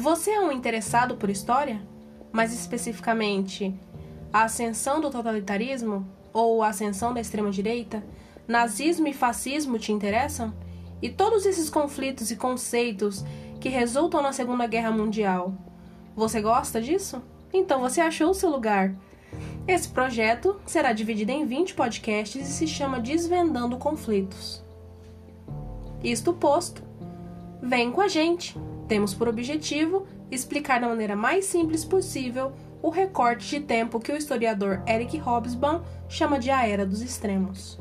Você é um interessado por história? Mais especificamente, a ascensão do totalitarismo ou a ascensão da extrema-direita? Nazismo e fascismo te interessam? E todos esses conflitos e conceitos que resultam na Segunda Guerra Mundial. Você gosta disso? Então você achou o seu lugar. Esse projeto será dividido em 20 podcasts e se chama Desvendando Conflitos. Isto posto, vem com a gente. Temos por objetivo explicar da maneira mais simples possível o recorte de tempo que o historiador Eric Hobsbawm chama de a Era dos Extremos.